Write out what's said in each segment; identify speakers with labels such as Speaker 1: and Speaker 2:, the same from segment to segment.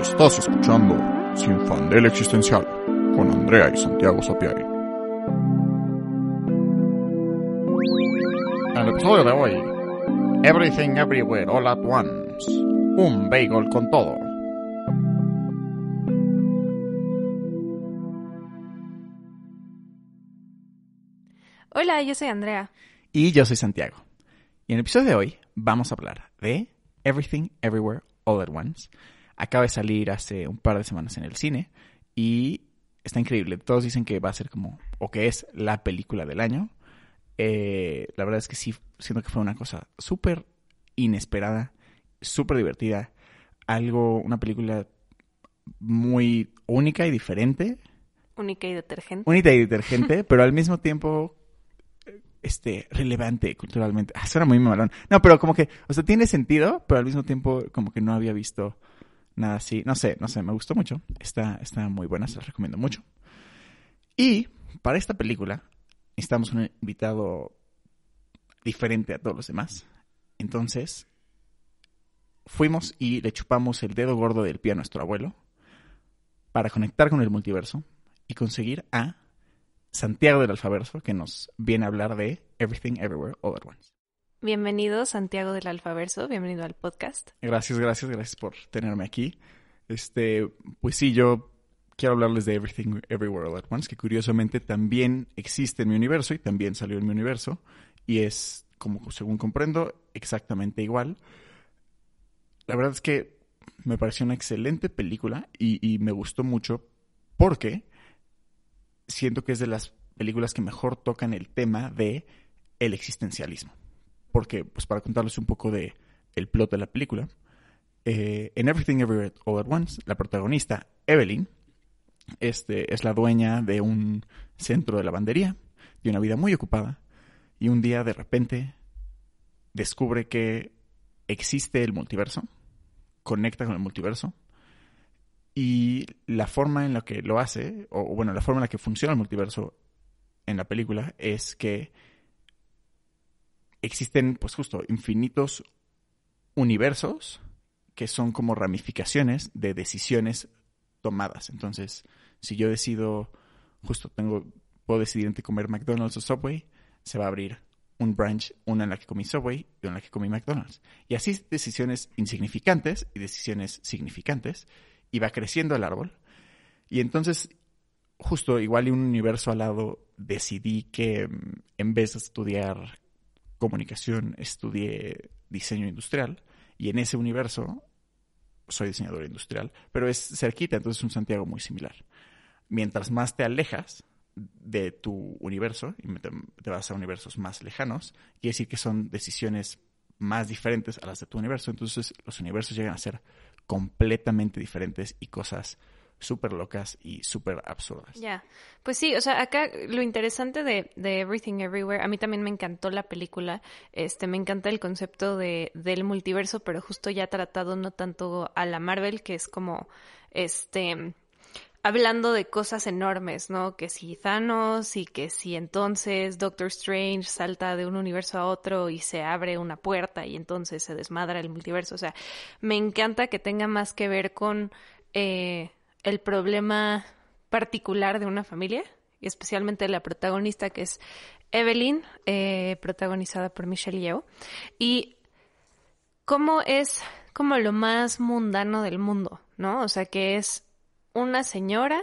Speaker 1: Estás escuchando Sin Fandel Existencial con Andrea y Santiago Sapiari. En el episodio de hoy, Everything Everywhere All at Once. Un bagel con todo.
Speaker 2: Hola, yo soy Andrea.
Speaker 3: Y yo soy Santiago. Y en el episodio de hoy vamos a hablar de Everything Everywhere All at Once. Acaba de salir hace un par de semanas en el cine y está increíble. Todos dicen que va a ser como, o que es la película del año. Eh, la verdad es que sí, siento que fue una cosa súper inesperada, súper divertida. Algo, una película muy única y diferente.
Speaker 2: Única y detergente.
Speaker 3: Única y detergente, pero al mismo tiempo este, relevante culturalmente. Ah, suena muy malón. No, pero como que, o sea, tiene sentido, pero al mismo tiempo como que no había visto nada así. No sé, no sé, me gustó mucho. Está, está muy buena, se la recomiendo mucho. Y para esta película necesitamos un invitado diferente a todos los demás. Entonces, fuimos y le chupamos el dedo gordo del pie a nuestro abuelo para conectar con el multiverso y conseguir a Santiago del Alfaverso, que nos viene a hablar de Everything Everywhere All at Once.
Speaker 2: Bienvenido, Santiago del Alfaverso, bienvenido al podcast.
Speaker 3: Gracias, gracias, gracias por tenerme aquí. Este, pues sí, yo quiero hablarles de Everything Everywhere All at Once, que curiosamente también existe en mi universo y también salió en mi universo, y es, como según comprendo, exactamente igual. La verdad es que me pareció una excelente película y, y me gustó mucho porque siento que es de las películas que mejor tocan el tema de el existencialismo. Porque, pues para contarles un poco de el plot de la película, eh, en Everything Everywhere All at Once, la protagonista, Evelyn, este, es la dueña de un centro de lavandería, de una vida muy ocupada, y un día de repente descubre que existe el multiverso, conecta con el multiverso, y la forma en la que lo hace, o bueno, la forma en la que funciona el multiverso en la película es que existen, pues justo, infinitos universos que son como ramificaciones de decisiones tomadas. Entonces, si yo decido, justo tengo, puedo decidir entre comer McDonald's o Subway, se va a abrir un branch, una en la que comí Subway y una en la que comí McDonald's. Y así decisiones insignificantes y decisiones significantes y va creciendo el árbol. Y entonces, justo igual y un universo al lado, decidí que mm, en vez de estudiar comunicación, estudié diseño industrial. Y en ese universo soy diseñador industrial, pero es cerquita, entonces es un Santiago muy similar. Mientras más te alejas de tu universo y te vas a universos más lejanos, quiere decir que son decisiones más diferentes a las de tu universo. Entonces los universos llegan a ser completamente diferentes y cosas súper locas y súper absurdas.
Speaker 2: Ya, pues sí, o sea, acá lo interesante de, de, Everything Everywhere, a mí también me encantó la película, este, me encanta el concepto de, del multiverso, pero justo ya tratado no tanto a la Marvel, que es como, este, hablando de cosas enormes, ¿no? Que si Thanos y que si entonces Doctor Strange salta de un universo a otro y se abre una puerta y entonces se desmadra el multiverso. O sea, me encanta que tenga más que ver con eh, el problema particular de una familia, y especialmente la protagonista que es Evelyn, eh, protagonizada por Michelle Yeoh. Y cómo es como lo más mundano del mundo, ¿no? O sea, que es una señora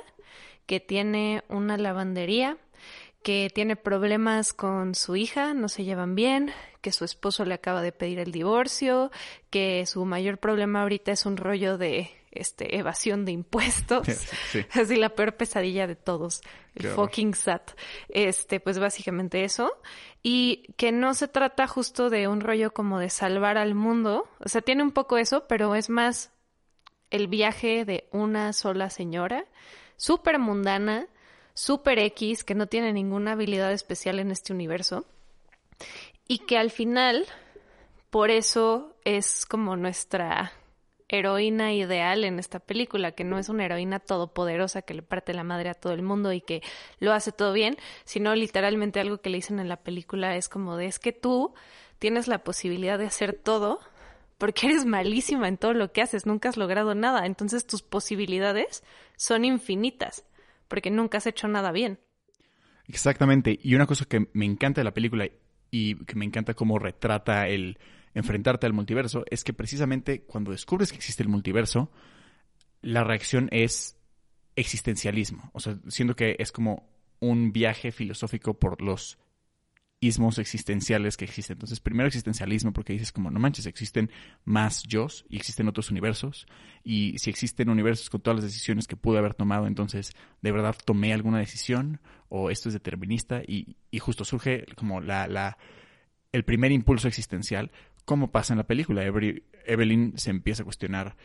Speaker 2: que tiene una lavandería, que tiene problemas con su hija, no se llevan bien, que su esposo le acaba de pedir el divorcio, que su mayor problema ahorita es un rollo de este evasión de impuestos. Así la peor pesadilla de todos, el fucking SAT. Este, pues básicamente eso. Y que no se trata justo de un rollo como de salvar al mundo. O sea, tiene un poco eso, pero es más el viaje de una sola señora, súper mundana, súper X, que no tiene ninguna habilidad especial en este universo, y que al final, por eso es como nuestra heroína ideal en esta película, que no es una heroína todopoderosa que le parte la madre a todo el mundo y que lo hace todo bien, sino literalmente algo que le dicen en la película es como de es que tú tienes la posibilidad de hacer todo porque eres malísima en todo lo que haces, nunca has logrado nada, entonces tus posibilidades son infinitas, porque nunca has hecho nada bien.
Speaker 3: Exactamente, y una cosa que me encanta de la película y que me encanta cómo retrata el enfrentarte al multiverso es que precisamente cuando descubres que existe el multiverso, la reacción es existencialismo, o sea, siendo que es como un viaje filosófico por los ismos existenciales que existen. Entonces, primero existencialismo, porque dices como, no manches, existen más yo y existen otros universos. Y si existen universos con todas las decisiones que pude haber tomado, entonces, ¿de verdad tomé alguna decisión? ¿O esto es determinista? Y, y justo surge como la, la, el primer impulso existencial, como pasa en la película. Evelyn se empieza a cuestionar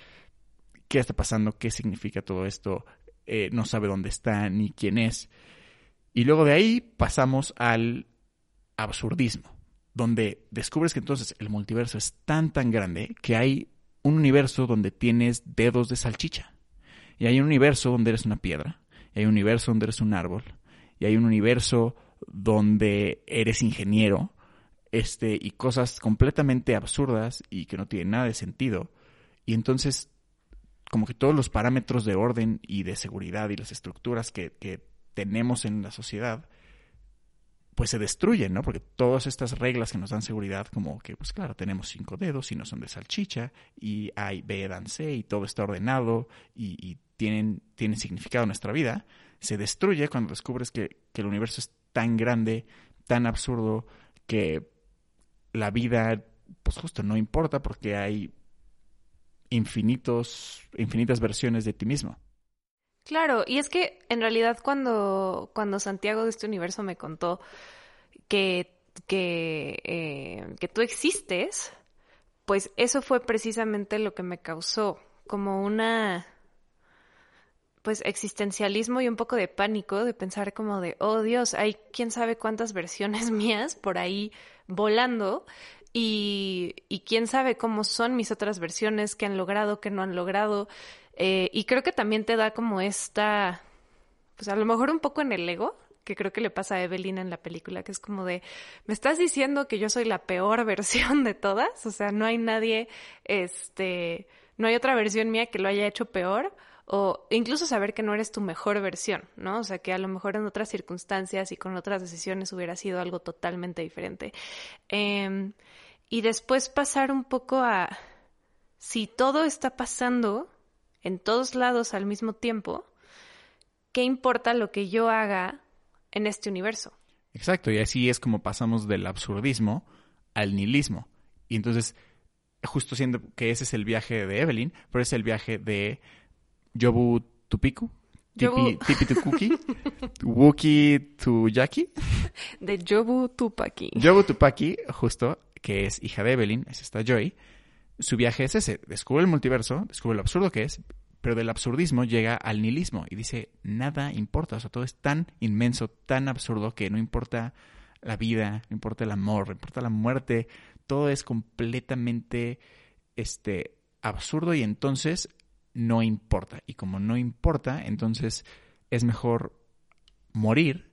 Speaker 3: qué está pasando, qué significa todo esto, eh, no sabe dónde está ni quién es. Y luego de ahí pasamos al absurdismo, donde descubres que entonces el multiverso es tan tan grande que hay un universo donde tienes dedos de salchicha. Y hay un universo donde eres una piedra, y hay un universo donde eres un árbol, y hay un universo donde eres ingeniero, este, y cosas completamente absurdas y que no tienen nada de sentido. Y entonces, como que todos los parámetros de orden y de seguridad y las estructuras que, que tenemos en la sociedad pues se destruyen, ¿no? Porque todas estas reglas que nos dan seguridad, como que, pues claro, tenemos cinco dedos y no son de salchicha, y hay B, dan C, y todo está ordenado y, tienen, tienen significado en nuestra vida, se destruye cuando descubres que, que, el universo es tan grande, tan absurdo, que la vida, pues justo no importa porque hay infinitos, infinitas versiones de ti mismo.
Speaker 2: Claro, y es que en realidad cuando, cuando Santiago de este universo me contó que, que, eh, que tú existes, pues eso fue precisamente lo que me causó como una pues existencialismo y un poco de pánico de pensar como de, oh Dios, hay quién sabe cuántas versiones mías por ahí volando y, y quién sabe cómo son mis otras versiones, qué han logrado, qué no han logrado. Eh, y creo que también te da como esta, pues a lo mejor un poco en el ego, que creo que le pasa a Evelyn en la película, que es como de, me estás diciendo que yo soy la peor versión de todas, o sea, no hay nadie, este, no hay otra versión mía que lo haya hecho peor, o incluso saber que no eres tu mejor versión, ¿no? O sea, que a lo mejor en otras circunstancias y con otras decisiones hubiera sido algo totalmente diferente. Em, y después pasar un poco a, si todo está pasando, en todos lados al mismo tiempo, ¿qué importa lo que yo haga en este universo?
Speaker 3: Exacto, y así es como pasamos del absurdismo al nihilismo. Y entonces, justo siendo que ese es el viaje de Evelyn, pero es el viaje de Yobu Tupiku, Tipi, tipi Tukuki, Wookie Tuyaki.
Speaker 2: De Yobu Tupaki.
Speaker 3: Yobu Tupaki, justo, que es hija de Evelyn, es esta Joy, su viaje es ese, descubre el multiverso, descubre lo absurdo que es, pero del absurdismo llega al nihilismo y dice, nada importa, o sea, todo es tan inmenso, tan absurdo que no importa la vida, no importa el amor, no importa la muerte, todo es completamente este absurdo y entonces no importa. Y como no importa, entonces es mejor morir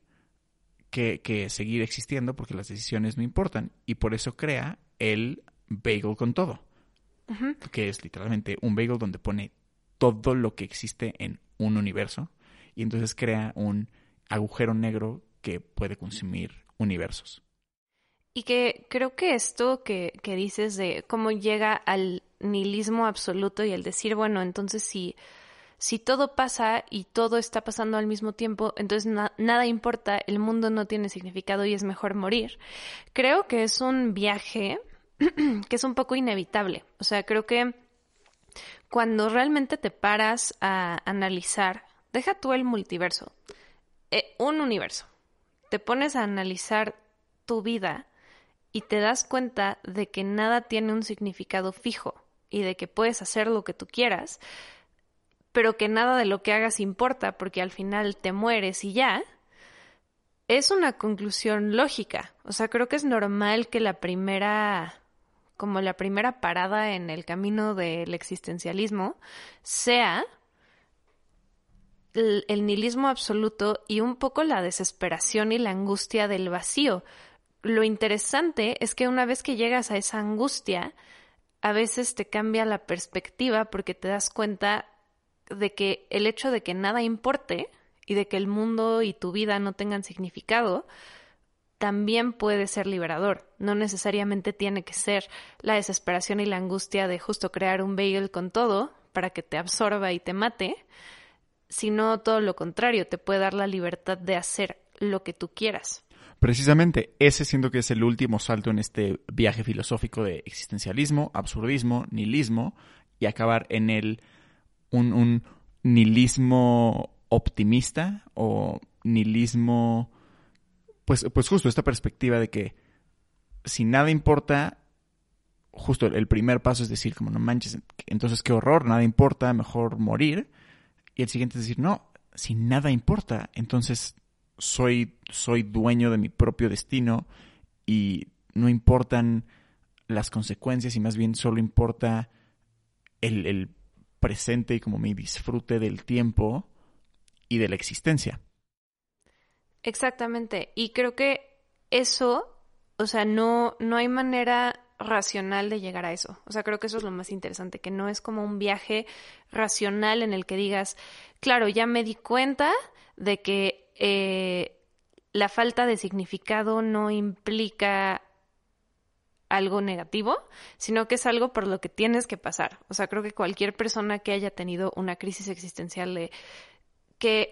Speaker 3: que, que seguir existiendo porque las decisiones no importan. Y por eso crea el bagel con todo que es literalmente un bagel donde pone todo lo que existe en un universo y entonces crea un agujero negro que puede consumir universos.
Speaker 2: Y que creo que esto que, dices de cómo llega al nihilismo absoluto y el decir, bueno, entonces si, si todo pasa y todo está pasando al mismo tiempo, entonces nada importa, el mundo no tiene significado y es mejor morir. Creo que es un viaje que es un poco inevitable. O sea, creo que cuando realmente te paras a analizar, deja tú el multiverso, eh, un universo, te pones a analizar tu vida y te das cuenta de que nada tiene un significado fijo y de que puedes hacer lo que tú quieras, pero que nada de lo que hagas importa porque al final te mueres y ya, es una conclusión lógica. O sea, creo que es normal que la primera como la primera parada en el camino del existencialismo sea el, nihilismo absoluto y un poco la desesperación y la angustia del vacío. Lo interesante es que una vez que llegas a esa angustia, a veces te cambia la perspectiva porque te das cuenta de que el hecho de que nada importe y de que el mundo y tu vida no tengan significado, también puede ser liberador. No necesariamente tiene que ser la desesperación y la angustia de justo crear un bagel con todo para que te absorba y te mate, sino todo lo contrario, te puede dar la libertad de hacer lo que tú quieras.
Speaker 3: Precisamente, ese siento que es el último salto en este viaje filosófico de existencialismo, absurdismo, nihilismo y acabar en el un, un nihilismo optimista o nihilismo pues, pues justo esta perspectiva de que si nada importa, justo el primer paso es decir, como no manches, entonces qué horror, nada importa, mejor morir. Y el siguiente es decir, no, si nada importa, entonces soy, soy dueño de mi propio destino y no importan las consecuencias y más bien solo importa el, el presente y como mi disfrute del tiempo y de la existencia.
Speaker 2: Exactamente. Y creo que eso, o sea, no, no hay manera racional de llegar a eso. O sea, creo que eso es lo más interesante, que no es como un viaje racional en el que digas, claro, ya me di cuenta de que eh, la falta de significado no implica algo negativo, sino que es algo por lo que tienes que pasar. O sea, creo que cualquier persona que haya tenido una crisis existencial de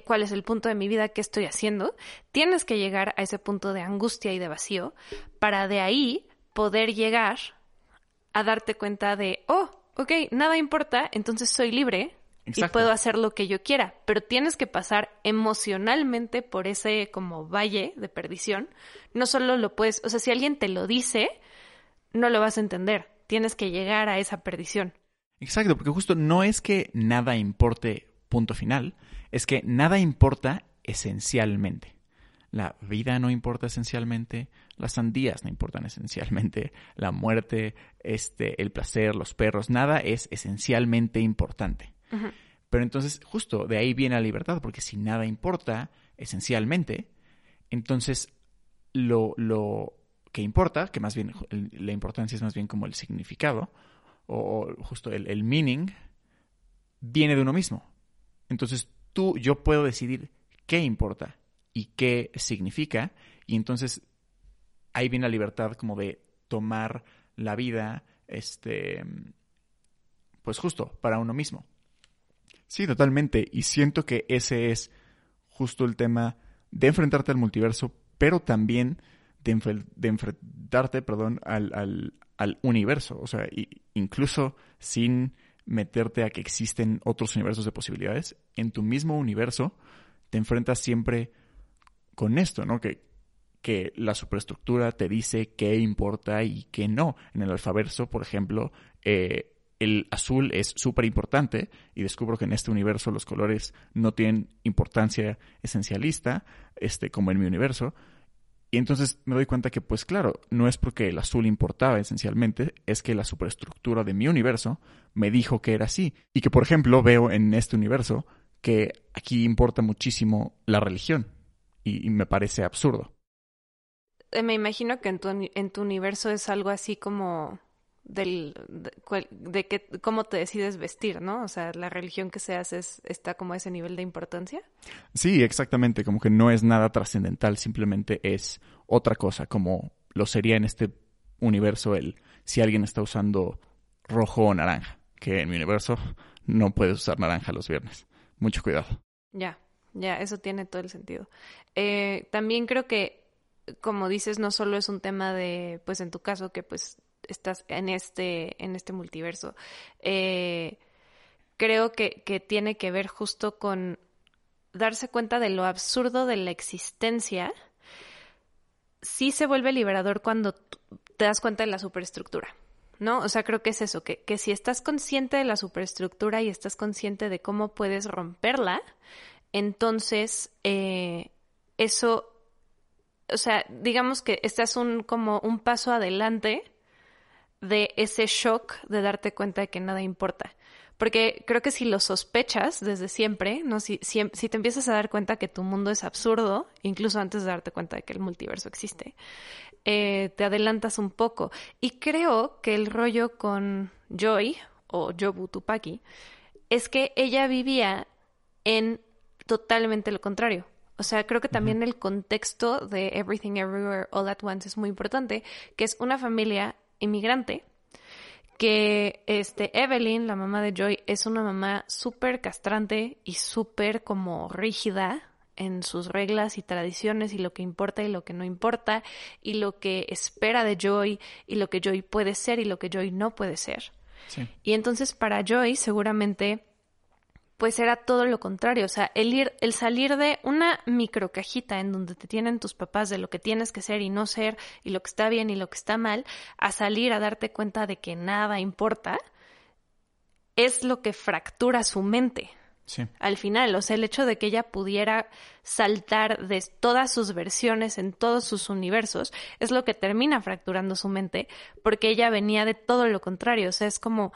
Speaker 2: cuál es el punto de mi vida, qué estoy haciendo, tienes que llegar a ese punto de angustia y de vacío para de ahí poder llegar a darte cuenta de, oh, ok, nada importa, entonces soy libre y puedo hacer lo que yo quiera, pero tienes que pasar emocionalmente por ese como valle de perdición. No solo lo puedes, o sea, si alguien te lo dice, no lo vas a entender, tienes que llegar a esa perdición.
Speaker 3: Exacto, porque justo no es que nada importe punto final, es que nada importa esencialmente. La vida no importa esencialmente, las sandías no importan esencialmente, la muerte, este, el placer, los perros, nada es esencialmente importante. Pero entonces, justo de ahí viene la libertad, porque si nada importa esencialmente, entonces lo, lo que importa, que más bien la importancia es más bien como el significado, o, justo el, el meaning, viene de uno mismo. Entonces tú, yo puedo decidir qué importa y qué significa, y entonces ahí viene la libertad como de tomar la vida, este, pues justo para uno mismo. Sí, totalmente, y siento que ese es justo el tema de enfrentarte al multiverso, pero también de, enfrentarte, perdón, al, al, al universo, o sea, incluso sin meterte a que existen otros universos de posibilidades, en tu mismo universo te enfrentas siempre con esto, ¿no? Que, que la superestructura te dice qué importa y qué no. En el alfabeto, por ejemplo, eh, el azul es súper importante y descubro que en este universo los colores no tienen importancia esencialista, este, como en mi universo, y entonces me doy cuenta que, pues claro, no es porque el azul importaba esencialmente, es que la superestructura de mi universo me dijo que era así. Y que, por ejemplo, veo en este universo que aquí importa muchísimo la religión. Y, me parece absurdo.
Speaker 2: Eh, me imagino que en tu, en tu universo es algo así como del de, que cómo te decides vestir, ¿no? O sea, la religión que seas es, está como a ese nivel de importancia.
Speaker 3: Sí, exactamente, como que no es nada trascendental, simplemente es otra cosa, como lo sería en este universo el si alguien está usando rojo o naranja, que en mi universo no puedes usar naranja los viernes. Mucho cuidado.
Speaker 2: Ya, ya, eso tiene todo el sentido. Eh, también creo que, como dices, no solo es un tema de, pues en tu caso, que pues estás en este, en este multiverso. Eh, creo que, que tiene que ver justo con darse cuenta de lo absurdo de la existencia. Sí se vuelve liberador cuando te das cuenta de la superestructura. ¿no? O sea, creo que es eso, que, que, si estás consciente de la superestructura y estás consciente de cómo puedes romperla, entonces eh, eso, o sea, digamos que estás un, como un paso adelante de ese shock de darte cuenta de que nada importa. Porque creo que si lo sospechas desde siempre, ¿no? Si, si, te empiezas a dar cuenta que tu mundo es absurdo, incluso antes de darte cuenta de que el multiverso existe, eh, te adelantas un poco. Y creo que el rollo con Joy, o Jobu Tupaki, es que ella vivía en totalmente lo contrario. O sea, creo que también el contexto de Everything Everywhere All at Once es muy importante, que es una familia inmigrante, que este Evelyn, la mamá de Joy, es una mamá súper castrante y súper como rígida en sus reglas y tradiciones y lo que importa y lo que no importa y lo que espera de Joy y lo que Joy puede ser y lo que Joy no puede ser. Y entonces para Joy seguramente pues era todo lo contrario, o sea, el ir, el salir de una microcajita en donde te tienen tus papás de lo que tienes que ser y no ser, y lo que está bien y lo que está mal, a salir a darte cuenta de que nada importa, es lo que fractura su mente. Sí. Al final, o sea, el hecho de que ella pudiera saltar de todas sus versiones en todos sus universos es lo que termina fracturando su mente, porque ella venía de todo lo contrario, o sea, es como,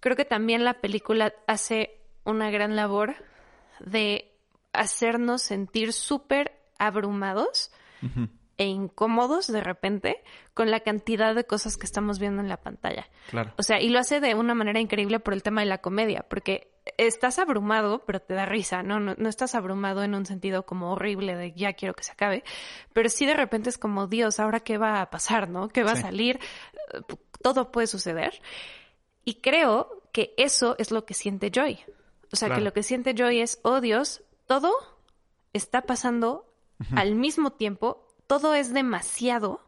Speaker 2: creo que también la película hace una gran labor de hacernos sentir súper abrumados e incómodos de repente con la cantidad de cosas que estamos viendo en la pantalla. Claro. O sea, y lo hace de una manera increíble por el tema de la comedia, porque estás abrumado, pero te da risa, ¿no? No, no estás abrumado en un sentido como horrible de ya quiero que se acabe, pero sí de repente es como, Dios, ¿ahora qué va a pasar, no? ¿Qué va a salir? Todo puede suceder. Y creo que eso es lo que siente Joy. O sea, que lo que siente Joy es, oh Dios, todo está pasando al mismo tiempo, todo es demasiado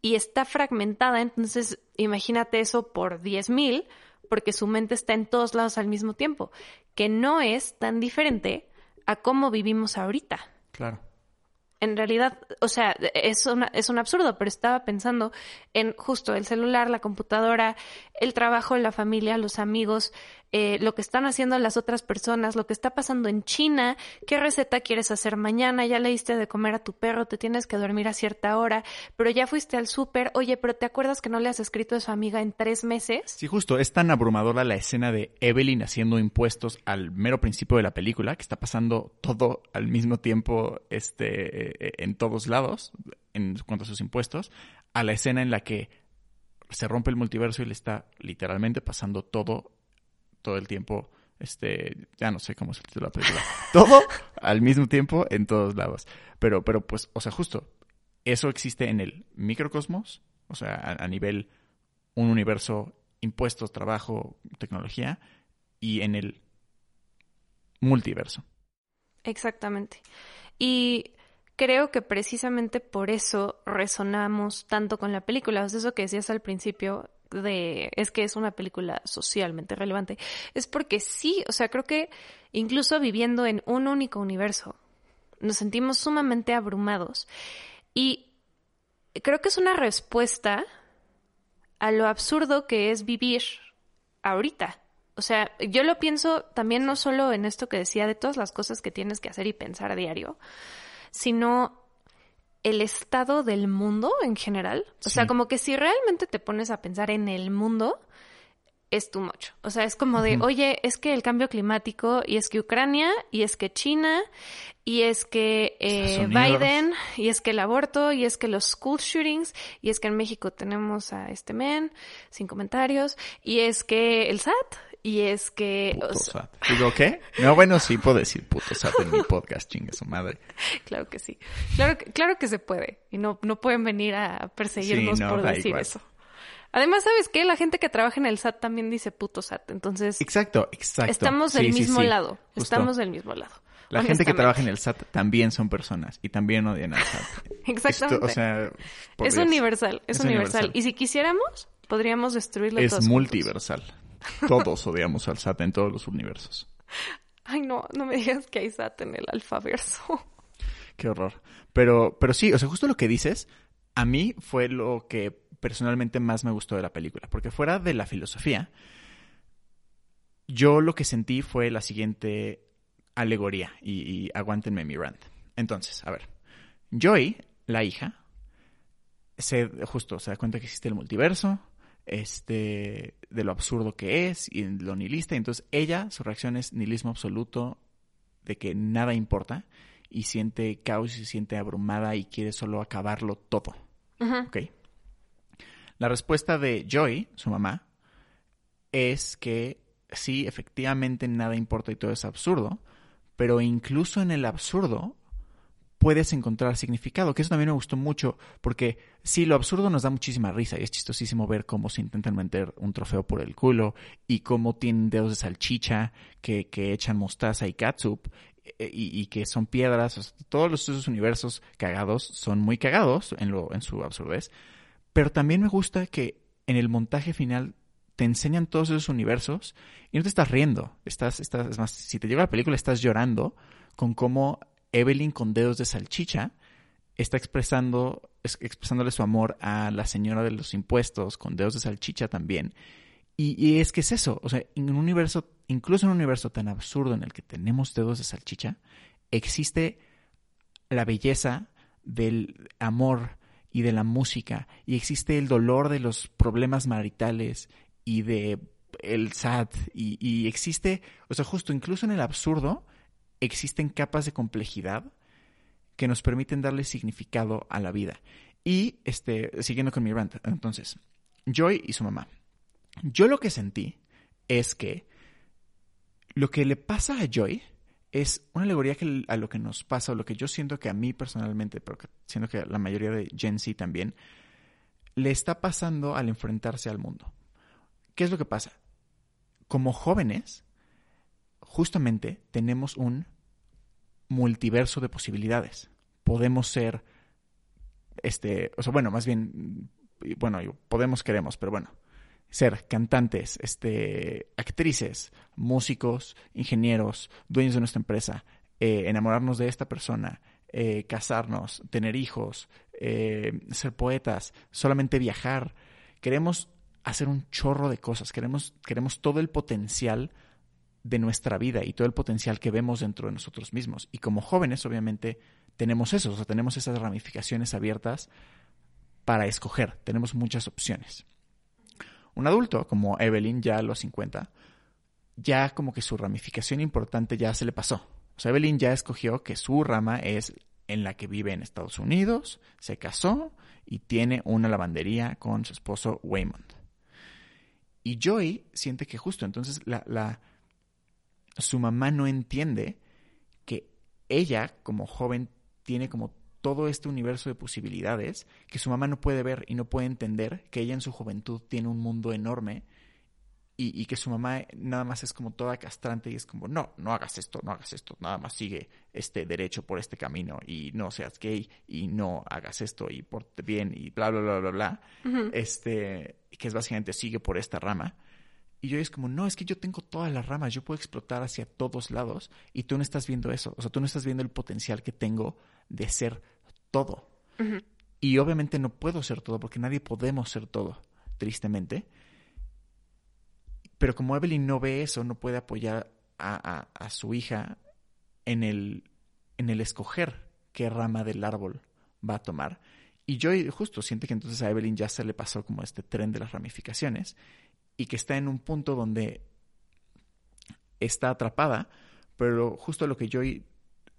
Speaker 2: y está fragmentada. Entonces, imagínate eso por 10.000, porque su mente está en todos lados al mismo tiempo, que no es tan diferente a cómo vivimos ahorita. Claro en realidad, o sea, es, es un absurdo, pero estaba pensando en justo el celular, la computadora, el trabajo, la familia, los amigos, eh, lo que están haciendo las otras personas, lo que está pasando en China, qué receta quieres hacer mañana, ya le diste de comer a tu perro, te tienes que dormir a cierta hora, pero ya fuiste al súper, oye, pero ¿te acuerdas que no le has escrito a su amiga en tres meses?
Speaker 3: Sí, justo, es tan abrumadora la escena de Evelyn haciendo impuestos al mero principio de la película, que está pasando todo al mismo tiempo este, eh, en todos lados en cuanto a sus impuestos, a la escena en la que se rompe el multiverso y le está literalmente pasando todo todo el tiempo, este, ya no sé cómo se titula la película, todo al mismo tiempo en todos lados. Pero, pero pues, o sea, justo, eso existe en el microcosmos, o sea, a, nivel un universo, impuestos, trabajo, tecnología, y en el multiverso.
Speaker 2: Exactamente. Y creo que precisamente por eso resonamos tanto con la película. O sea, eso que decías al principio, de es que es una película socialmente relevante, es porque sí, o sea, creo que incluso viviendo en un único universo, nos sentimos sumamente abrumados. Y creo que es una respuesta a lo absurdo que es vivir ahorita. O sea, yo lo pienso también no solo en esto que decía de todas las cosas que tienes que hacer y pensar a diario, sino el estado del mundo en general. O sea, como que si realmente te pones a pensar en el mundo, es tu mucho. O sea, es como de, oye, es que el cambio climático, y es que Ucrania, y es que China, y es que eh, Biden, y es que el aborto, y es que los school shootings, y es que en México tenemos a este men, sin comentarios, y es que el SAT, y es que...
Speaker 3: Puto SAT. ¿Digo qué? No, bueno, sí puedo decir puto SAT en mi podcast, chingue su madre.
Speaker 2: Claro que sí. Claro, claro que se puede. Y no, no pueden venir a perseguirnos por decir eso. Además, ¿sabes qué? La gente que trabaja en el SAT también dice puto SAT. Entonces...
Speaker 3: Exacto, exacto.
Speaker 2: Estamos del mismo lado. Estamos del mismo lado.
Speaker 3: La gente que trabaja en el SAT también son personas y también odian al SAT.
Speaker 2: Exactamente. o sea, es universal, es, universal. Y si quisiéramos, podríamos destruirlo
Speaker 3: Es multiversal. Todos odiamos al SAT en todos los universos.
Speaker 2: Ay, no, no me digas que hay SAT en el alfaverso.
Speaker 3: Qué horror. Pero, pero sí, o sea, justo lo que dices, a mí fue lo que personalmente más me gustó de la película. Porque fuera de la filosofía, yo lo que sentí fue la siguiente alegoría. Y, y aguántenme mi rant. Entonces, a ver. Joy, la hija, se justo se da cuenta que existe el multiverso este, de lo absurdo que es y lo nihilista. Entonces ella, su reacción es nihilismo absoluto, de que nada importa y siente caos y se siente abrumada y quiere solo acabarlo todo. La respuesta de Joy, su mamá, es que sí, efectivamente nada importa y todo es absurdo, pero incluso en el absurdo puedes encontrar significado, que eso también me gustó mucho, porque sí, lo absurdo nos da muchísima risa y es chistosísimo ver cómo se intentan meter un trofeo por el culo y cómo tienen dedos de salchicha que, que echan mostaza y catsup eh, y, y que son piedras, todos los, esos universos cagados son muy cagados en, lo, en su absurdez, pero también me gusta que en el montaje final te enseñan todos esos universos y no te estás riendo, estás, estás, es más, si te llega la película estás llorando con cómo Evelyn con dedos de salchicha está expresando, expresándole su amor a la señora de los impuestos con dedos de salchicha también. Y, es que es eso, o sea, en un universo, incluso en un universo tan absurdo en el que tenemos dedos de salchicha, existe la belleza del amor y de la música, y existe el dolor de los problemas maritales y de el sad, y, y existe, o sea, justo incluso en el absurdo, existen capas de complejidad que nos permiten darle significado a la vida. Y este, siguiendo con mi rant, entonces, Joy y su mamá. Yo lo que sentí es que lo que le pasa a Joy es una alegoría que, a lo que nos pasa, o lo que yo siento que a mí personalmente, pero siento que a la mayoría de Gen Z también, le está pasando al enfrentarse al mundo. ¿Qué es lo que pasa? Como jóvenes, justamente tenemos un multiverso de posibilidades. Podemos ser, este, o sea, bueno, más bien, bueno, podemos, queremos, pero bueno, ser cantantes, este, actrices, músicos, ingenieros, dueños de nuestra empresa, eh, enamorarnos de esta persona, eh, casarnos, tener hijos, eh, ser poetas, solamente viajar. Queremos hacer un chorro de cosas, queremos, queremos todo el potencial de nuestra vida y todo el potencial que vemos dentro de nosotros mismos. Y como jóvenes, obviamente, tenemos eso, o sea, tenemos esas ramificaciones abiertas para escoger, tenemos muchas opciones. Un adulto como Evelyn, ya a los 50, ya como que su ramificación importante ya se le pasó. O sea, Evelyn ya escogió que su rama es en la que vive en Estados Unidos, se casó y tiene una lavandería con su esposo Waymond. Y Joy siente que justo entonces la, la su mamá no entiende que ella, como joven, tiene como todo este universo de posibilidades que su mamá no puede ver y no puede entender que ella en su juventud tiene un mundo enorme y, que su mamá nada más es como toda castrante y es como, no, no hagas esto, no hagas esto, nada más sigue este derecho por este camino y no seas gay y no hagas esto y porte bien y bla, bla, bla, bla, bla. Este, que es básicamente sigue por esta rama. Y yo es como, no, es que yo tengo todas las ramas, yo puedo explotar hacia todos lados y tú no estás viendo eso, o sea, tú no estás viendo el potencial que tengo de ser todo. Y obviamente no puedo ser todo porque nadie podemos ser todo, tristemente. Pero como Evelyn no ve eso, no puede apoyar a, a, su hija en el, en el escoger qué rama del árbol va a tomar. Y yo justo siente que entonces a Evelyn ya se le pasó como este tren de las ramificaciones y que está en un punto donde está atrapada, pero justo lo que yo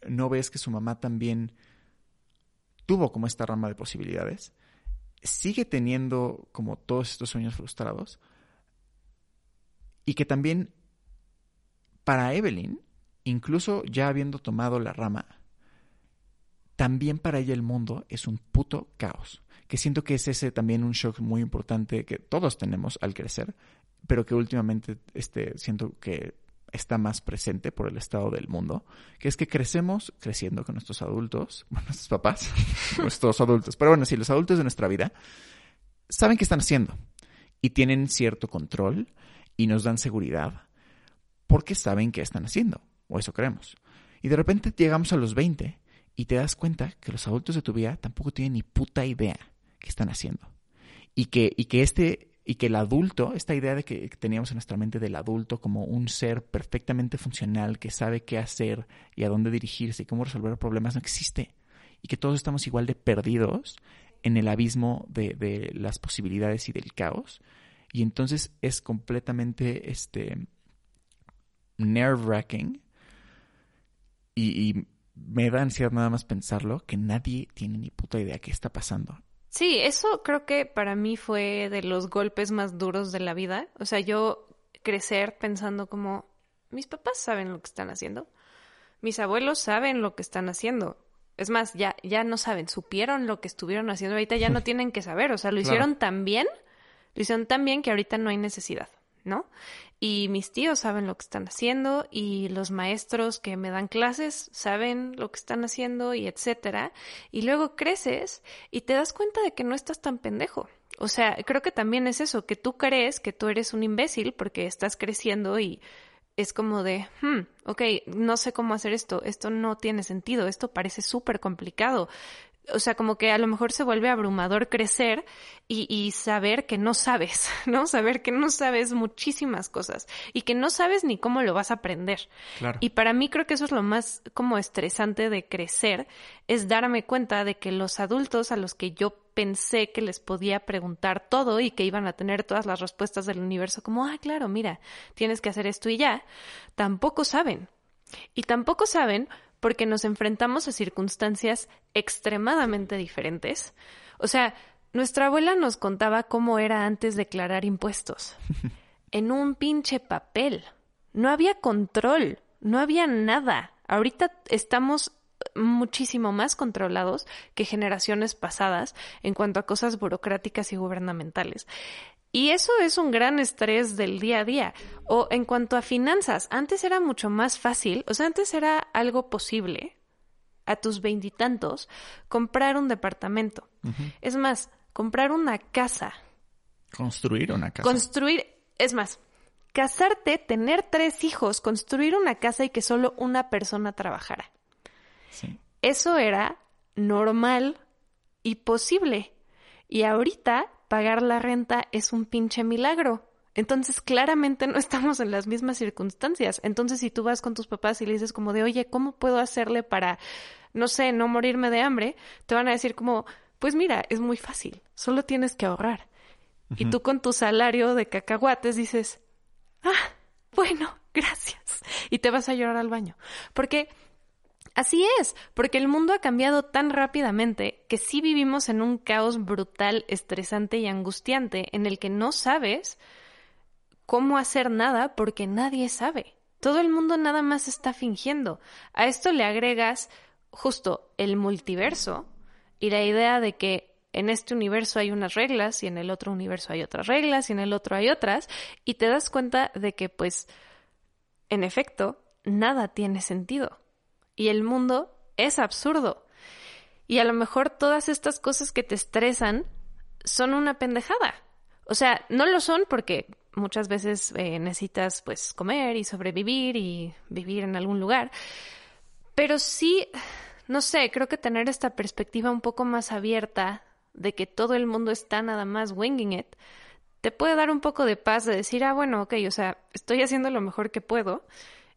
Speaker 3: no ve es que su mamá también tuvo como esta rama de posibilidades, sigue teniendo como todos estos sueños frustrados y que también para Evelyn, incluso ya habiendo tomado la rama, también para ella el mundo es un puto caos que siento que es ese también un shock muy importante que todos tenemos al crecer, pero que últimamente este, siento que está más presente por el estado del mundo, que es que crecemos creciendo con nuestros adultos, bueno, nuestros papás, nuestros adultos, pero bueno, sí, los adultos de nuestra vida saben qué están haciendo y tienen cierto control y nos dan seguridad porque saben qué están haciendo, o eso creemos. Y de repente llegamos a los 20 y te das cuenta que los adultos de tu vida tampoco tienen ni puta idea qué están haciendo. Y que, y que este y que el adulto, esta idea de que teníamos en nuestra mente del adulto como un ser perfectamente funcional que sabe qué hacer y a dónde dirigirse y cómo resolver problemas, no existe. Y que todos estamos igual de perdidos en el abismo de, de las posibilidades y del caos. Y entonces es completamente este nerve-wracking y, y me da ansiedad nada más pensarlo, que nadie tiene ni puta idea qué está pasando.
Speaker 2: Sí, eso creo que para mí fue de los golpes más duros de la vida. O sea, yo crecer pensando como, mis papás saben lo que están haciendo, mis abuelos saben lo que están haciendo. Es más, ya, ya no saben, supieron lo que estuvieron haciendo, ahorita ya no tienen que saber, o sea, lo hicieron tan bien, lo hicieron tan bien que ahorita no hay necesidad, ¿no? Y mis tíos saben lo que están haciendo y los maestros que me dan clases saben lo que están haciendo y etcétera. Y luego creces y te das cuenta de que no estás tan pendejo. O sea, creo que también es eso, que tú crees que tú eres un imbécil porque estás creciendo y es como de, hmm, ok, no sé cómo hacer esto, esto no tiene sentido, esto parece súper complicado. O sea, como que a lo mejor se vuelve abrumador crecer y, y, saber que no sabes, ¿no? Saber que no sabes muchísimas cosas y que no sabes ni cómo lo vas a aprender.
Speaker 3: Claro.
Speaker 2: Y para mí creo que eso es lo más como estresante de crecer, es darme cuenta de que los adultos a los que yo pensé que les podía preguntar todo y que iban a tener todas las respuestas del universo, como, ah, claro, mira, tienes que hacer esto y ya, tampoco saben. Y tampoco saben porque nos enfrentamos a circunstancias extremadamente diferentes. O sea, nuestra abuela nos contaba cómo era antes declarar impuestos. en un pinche papel. No había control, no había nada. Ahorita estamos muchísimo más controlados que generaciones pasadas en cuanto a cosas burocráticas y gubernamentales. Y eso es un gran estrés del día a día. O en cuanto a finanzas, antes era mucho más fácil, o sea, antes era algo posible a tus veintitantos comprar un departamento. Uh -huh. Es más, comprar una casa.
Speaker 3: Construir una casa.
Speaker 2: Construir, es más, casarte, tener tres hijos, construir una casa y que solo una persona trabajara.
Speaker 3: Sí.
Speaker 2: Eso era normal y posible. Y ahorita pagar la renta es un pinche milagro. Entonces, claramente no estamos en las mismas circunstancias. Entonces, si tú vas con tus papás y le dices como de, oye, ¿cómo puedo hacerle para, no sé, no morirme de hambre? Te van a decir como, pues mira, es muy fácil, solo tienes que ahorrar. Uh -huh. Y tú con tu salario de cacahuates dices, ah, bueno, gracias. Y te vas a llorar al baño. Porque Así es, porque el mundo ha cambiado tan rápidamente que sí vivimos en un caos brutal, estresante y angustiante en el que no sabes cómo hacer nada porque nadie sabe. Todo el mundo nada más está fingiendo. A esto le agregas justo el multiverso y la idea de que en este universo hay unas reglas y en el otro universo hay otras reglas y en el otro hay otras y te das cuenta de que pues en efecto nada tiene sentido y el mundo es absurdo. Y a lo mejor todas estas cosas que te estresan son una pendejada. O sea, no lo son porque muchas veces eh, necesitas pues comer y sobrevivir y vivir en algún lugar. Pero sí, no sé, creo que tener esta perspectiva un poco más abierta de que todo el mundo está nada más winging it, te puede dar un poco de paz de decir, ah, bueno, ok, o sea, estoy haciendo lo mejor que puedo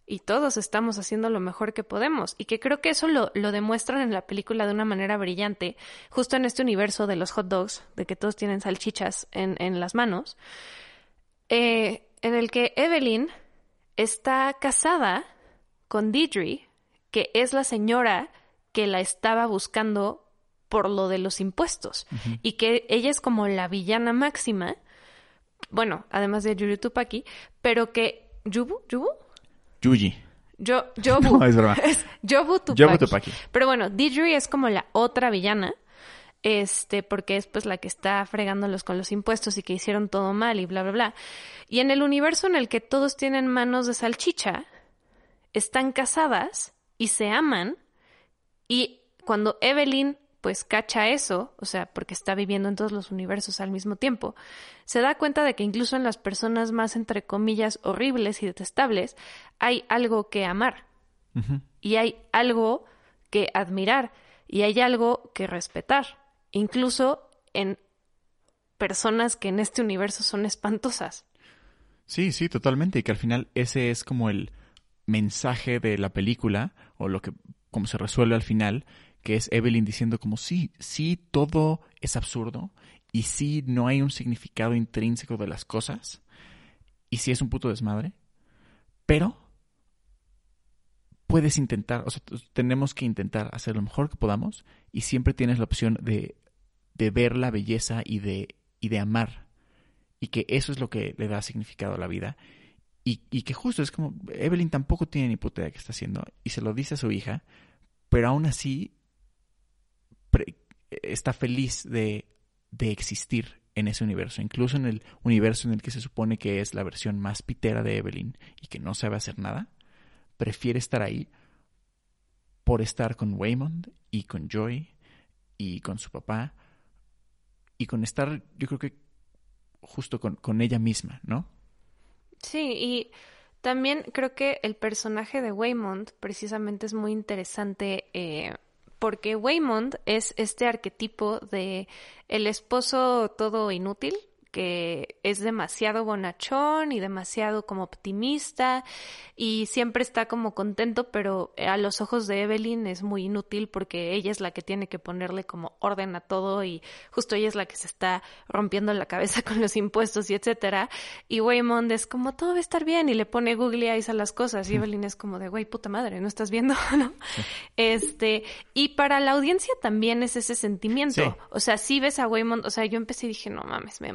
Speaker 2: y todos estamos haciendo lo mejor que podemos. Y que creo que eso lo, lo, demuestran en la película de una manera brillante, justo en este universo de los hot dogs, de que todos tienen salchichas en, en las manos, eh, en el que Evelyn está casada con Deidre, que es la señora que la estaba buscando por lo de los impuestos, uh -huh. y que ella es como la villana máxima, bueno, además de Yuri Tupaki, pero que Yubu, Yubu,
Speaker 3: Yuji.
Speaker 2: Yo, Jobu.
Speaker 3: No, es broma.
Speaker 2: Es Jobu Tupaki. Pero bueno, Deidre es como la otra villana, este, porque es pues la que está fregándolos con los impuestos y que hicieron todo mal y bla, bla, bla. Y en el universo en el que todos tienen manos de salchicha, están casadas y se aman y cuando Evelyn pues cacha eso, o sea, porque está viviendo en todos los universos al mismo tiempo, se da cuenta de que incluso en las personas más, entre comillas, horribles y detestables, hay algo que amar. Uh -huh. Y hay algo que admirar. Y hay algo que respetar. Incluso en personas que en este universo son espantosas.
Speaker 3: Sí, sí, totalmente. Y que al final ese es como el mensaje de la película, o lo que, como se resuelve al final, que es Evelyn diciendo como sí, sí, todo es absurdo y sí, no hay un significado intrínseco de las cosas y sí es un puto desmadre, pero puedes intentar, o sea, tenemos que intentar hacer lo mejor que podamos y siempre tienes la opción de, de ver la belleza y de, y de amar y que eso es lo que le da significado a la vida Y, y que justo es como, Evelyn tampoco tiene ni puta idea qué está haciendo y se lo dice a su hija, pero aún así está feliz de, de existir en ese universo, incluso en el universo en el que se supone que es la versión más pitera de Evelyn y que no sabe hacer nada, prefiere estar ahí por estar con Waymond y con Joy y con su papá y con estar, yo creo que justo con, con ella misma, ¿no?
Speaker 2: Sí, y también creo que el personaje de Waymond precisamente es muy interesante eh, porque Waymond es este arquetipo de el esposo todo inútil que es demasiado bonachón y demasiado como optimista y siempre está como contento, pero a los ojos de Evelyn es muy inútil porque ella es la que tiene que ponerle como orden a todo y justo ella es la que se está rompiendo la cabeza con los impuestos y etcétera. Y Waymond es como todo va a estar bien y le pone googly eyes a las cosas y Evelyn es como de güey, puta madre, ¿no estás viendo? ¿no? Este, y para la audiencia también es ese sentimiento.
Speaker 3: Sí.
Speaker 2: O sea, si ves a Waymond, o sea, yo empecé y dije, no mames, me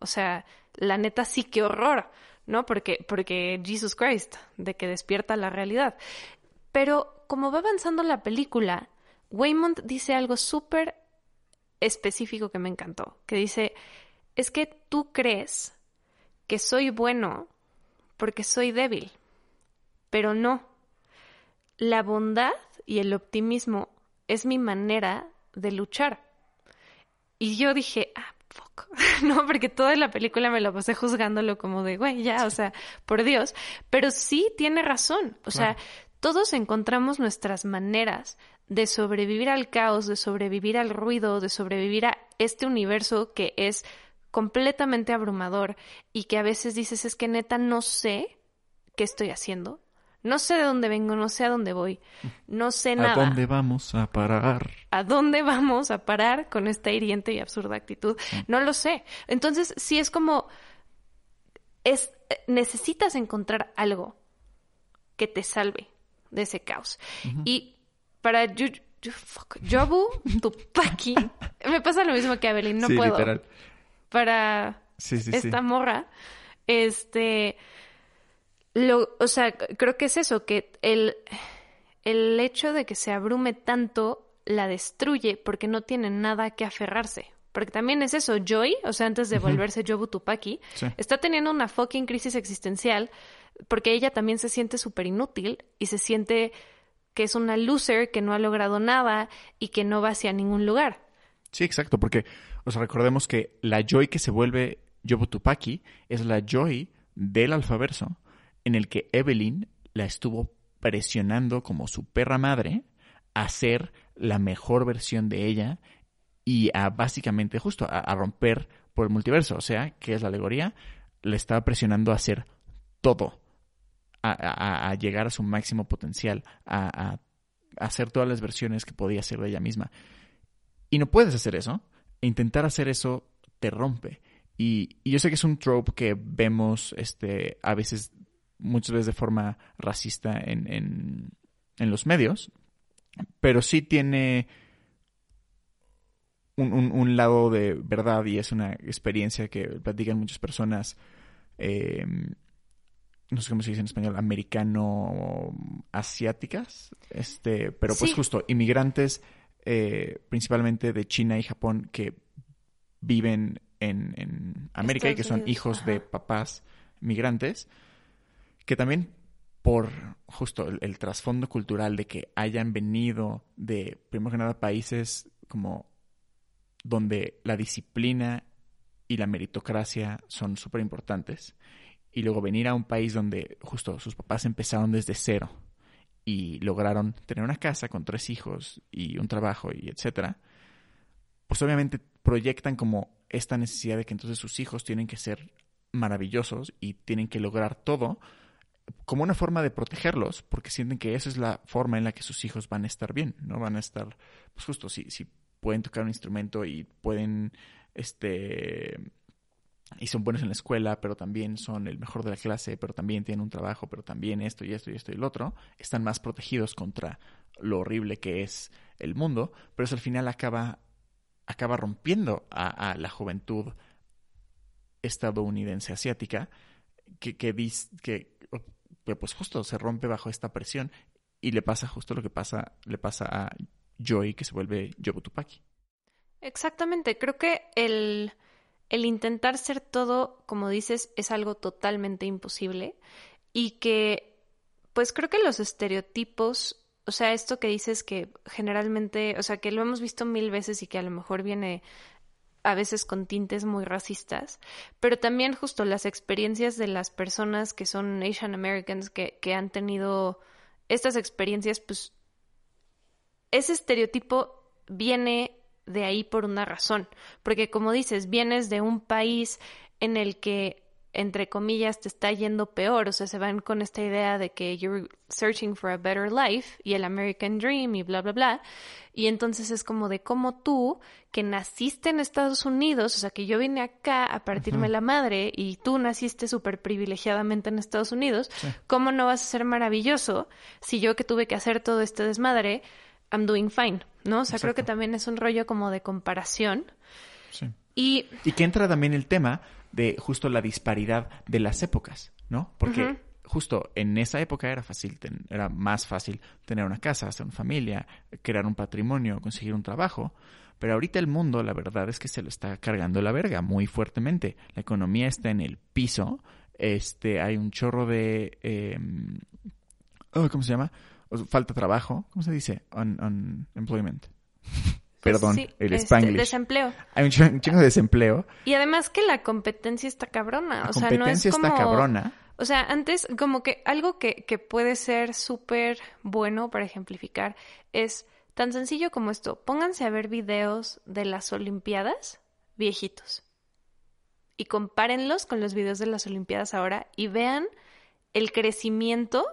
Speaker 2: O sea, la neta sí que horror, ¿no? Porque, porque Jesus Christ, de que despierta la realidad. Pero como va avanzando la película, Waymond dice algo súper específico que me encantó, que dice, es que tú crees que soy bueno porque soy débil, pero no. La bondad y el optimismo es mi manera de luchar. Y yo dije, ah, fuck. No, porque toda la película me la pasé juzgándolo como de, güey, ya, o sea, por Dios. Pero sí tiene razón. O sea, todos encontramos nuestras maneras de sobrevivir al caos, de sobrevivir al ruido, de sobrevivir a este universo que es completamente abrumador y que a veces dices, es que neta no sé qué estoy haciendo. No sé de dónde vengo, no sé a dónde voy, no sé nada
Speaker 3: ¿A dónde vamos a parar?
Speaker 2: a dónde vamos a parar con esta hiriente y absurda actitud. No lo sé. Entonces, sí es como es necesitas encontrar algo que te salve de ese caos. Y para Yu, Yu- fuck, Yobu Tupaki me pasa lo mismo que a Evelyn, no
Speaker 3: sí,
Speaker 2: puedo.
Speaker 3: literal.
Speaker 2: Para
Speaker 3: Sí, sí, sí.
Speaker 2: esta morra, este, lo, o sea, creo que es eso, que el, el hecho de que se abrume tanto la destruye porque no tiene nada que aferrarse. Porque también es eso, Joy, o sea, antes de volverse Jobu Tupaki,
Speaker 3: Sí.
Speaker 2: está teniendo una fucking crisis existencial porque ella también se siente súper inútil y se siente que es una loser, que no ha logrado nada y que no va hacia ningún lugar.
Speaker 3: Sí, exacto, porque, o sea, recordemos que la Joy que se vuelve Yobutupaki es la Joy del alfaverso en el que Evelyn la estuvo presionando como su perra madre a ser la mejor versión de ella y a básicamente justo a, romper por el multiverso, o sea, que es la alegoría, le estaba presionando a hacer todo, a, llegar a su máximo potencial, a, hacer todas las versiones que podía hacer de ella misma. Y no puedes hacer eso. Intentar hacer eso te rompe. Y, y yo sé que es un trope que vemos este, a veces, muchas veces de forma racista en, en, en los medios, pero sí tiene un, un- un lado de verdad y es una experiencia que platican muchas personas, eh, no sé cómo se dice en español, americano-asiáticas, este, pero pues justo, inmigrantes eh, principalmente de China y Japón que viven en, en América y que son
Speaker 2: Unidos,
Speaker 3: hijos de papás migrantes, que también por justo el, trasfondo cultural de que hayan venido de, primero que nada, países como donde la disciplina y la meritocracia son súper importantes, y luego venir a un país donde justo sus papás empezaron desde cero y lograron tener una casa con tres hijos y un trabajo y etcétera, pues obviamente proyectan como esta necesidad de que entonces sus hijos tienen que ser maravillosos y tienen que lograr todo como una forma de protegerlos, porque sienten que esa es la forma en la que sus hijos van a estar bien, ¿no? Van a estar, pues justo, si, si pueden tocar un instrumento y pueden, este, y son buenos en la escuela, pero también son el mejor de la clase, pero también tienen un trabajo, pero también esto y esto y esto y el otro, están más protegidos contra lo horrible que es el mundo, pero eso al final acaba, acaba rompiendo a, a la juventud estadounidense asiática que, que, que, pues justo se rompe bajo esta presión y le pasa justo lo que pasa, le pasa a Joy que se vuelve Yobutupaki.
Speaker 2: Exactamente, creo que el, el intentar ser todo, como dices, es algo totalmente imposible y que, pues creo que los estereotipos, o sea, esto que dices que generalmente, o sea, que lo hemos visto mil veces y que a lo mejor viene a veces con tintes muy racistas, pero también justo las experiencias de las personas que son Asian Americans que, que han tenido estas experiencias, pues ese estereotipo viene de ahí por una razón, porque como dices, vienes de un país en el que entre comillas, te está yendo peor. O sea, se van con esta idea de que you're searching for a better life y el American Dream y bla, bla, bla. Y entonces es como de cómo tú, que naciste en Estados Unidos, o sea, que yo vine acá a partirme la madre y tú naciste súper privilegiadamente en Estados Unidos, ¿cómo no vas a ser maravilloso si yo que tuve que hacer todo este desmadre, I'm doing fine, ¿no? O sea, creo que también es un rollo como de comparación.
Speaker 3: Sí.
Speaker 2: Y,
Speaker 3: y que entra también el tema de justo la disparidad de las épocas, ¿no? Porque justo en esa época era fácil, era más fácil tener una casa, hacer una familia, crear un patrimonio, conseguir un trabajo. Pero ahorita el mundo, la verdad es que se lo está cargando la verga muy fuertemente. La economía está en el piso. Este, hay un chorro de, em, oh, ¿cómo se llama? Falta trabajo. ¿Cómo se dice? unemployment. Perdón, el este, Spanglish.
Speaker 2: Desempleo.
Speaker 3: Hay un chingo, de desempleo.
Speaker 2: Y además que la competencia está cabrona.
Speaker 3: La
Speaker 2: o
Speaker 3: sea, no es como... está cabrona.
Speaker 2: O sea, antes, como que algo que, que puede ser súper bueno para ejemplificar es tan sencillo como esto. Pónganse a ver videos de las Olimpiadas viejitos. Y compárenlos con los videos de las Olimpiadas ahora y vean el crecimiento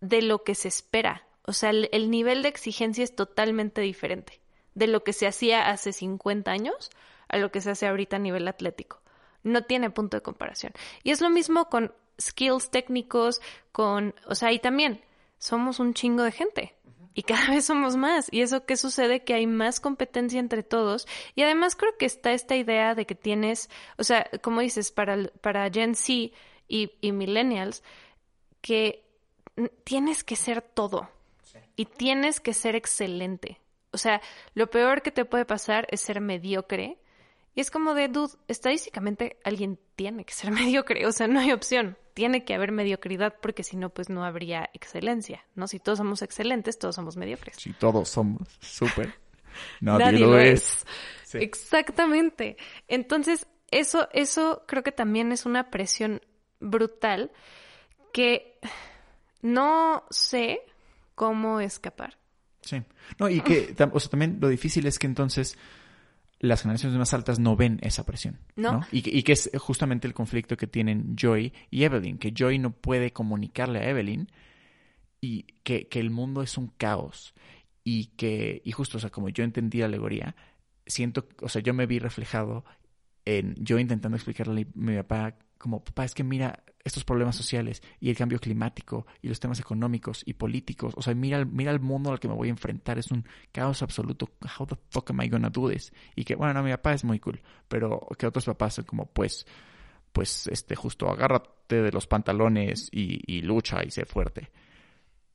Speaker 2: de lo que se espera. O sea, el nivel de exigencia es totalmente diferente de lo que se hacía hace 50 años a lo que se hace ahorita a nivel atlético. No tiene punto de comparación. Y es lo mismo con skills técnicos, con, o sea, y también somos un chingo de gente y cada vez somos más. ¿Y eso qué sucede? Que hay más competencia entre todos. Y además creo que está esta idea de que tienes, o sea, como dices, para, para Gen Z y, y Millennials, que tienes que ser todo y tienes que ser excelente. O sea, lo peor que te puede pasar es ser mediocre. Y es como de, dude, estadísticamente alguien tiene que ser mediocre. O sea, no hay opción. Tiene que haber mediocridad porque si no, pues no habría excelencia. ¿No? Si todos somos excelentes, todos somos mediocres.
Speaker 3: Si todos somos súper. Nadie, lo es.
Speaker 2: Exactamente. Entonces, eso, eso creo que también es una presión brutal que no sé cómo escapar.
Speaker 3: Sí. No, y que o sea, también lo difícil es que entonces las generaciones más altas no ven esa presión. No. Y, que, y, que es justamente el conflicto que tienen Joy y Evelyn, que Joy no puede comunicarle a Evelyn y que, que, el mundo es un caos. Y que, y justo, o sea, como yo entendí la alegoría, siento, o sea, yo me vi reflejado en yo intentando explicarle a mi papá como, papá, es que mira estos problemas sociales y el cambio climático y los temas económicos y políticos. O sea, mira, mira el mundo al que me voy a enfrentar. Es un caos absoluto. How the fuck am I gonna do this? Y que, bueno, no, mi papá es muy cool. Pero que otros papás son como, pues, pues, este, justo agárrate de los pantalones y, y lucha y sé fuerte.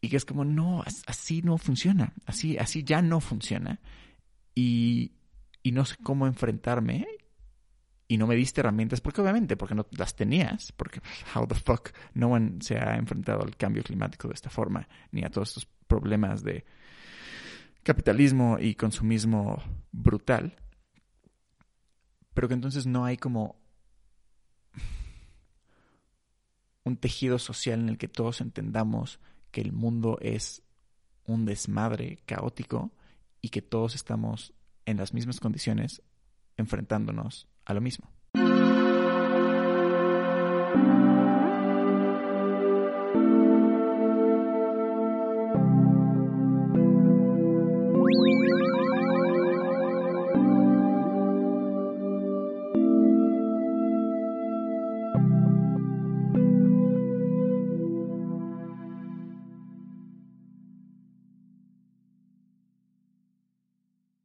Speaker 3: Y que es como, no, así no funciona. Así, así ya no funciona. Y, y no sé cómo enfrentarme y no me diste herramientas, porque obviamente, porque no las tenías, porque how the fuck no one se ha enfrentado al cambio climático de esta forma, ni a todos estos problemas de capitalismo y consumismo brutal, pero que entonces no hay como un tejido social en el que todos entendamos que el mundo es un desmadre caótico y que todos estamos en las mismas condiciones enfrentándonos a lo mismo.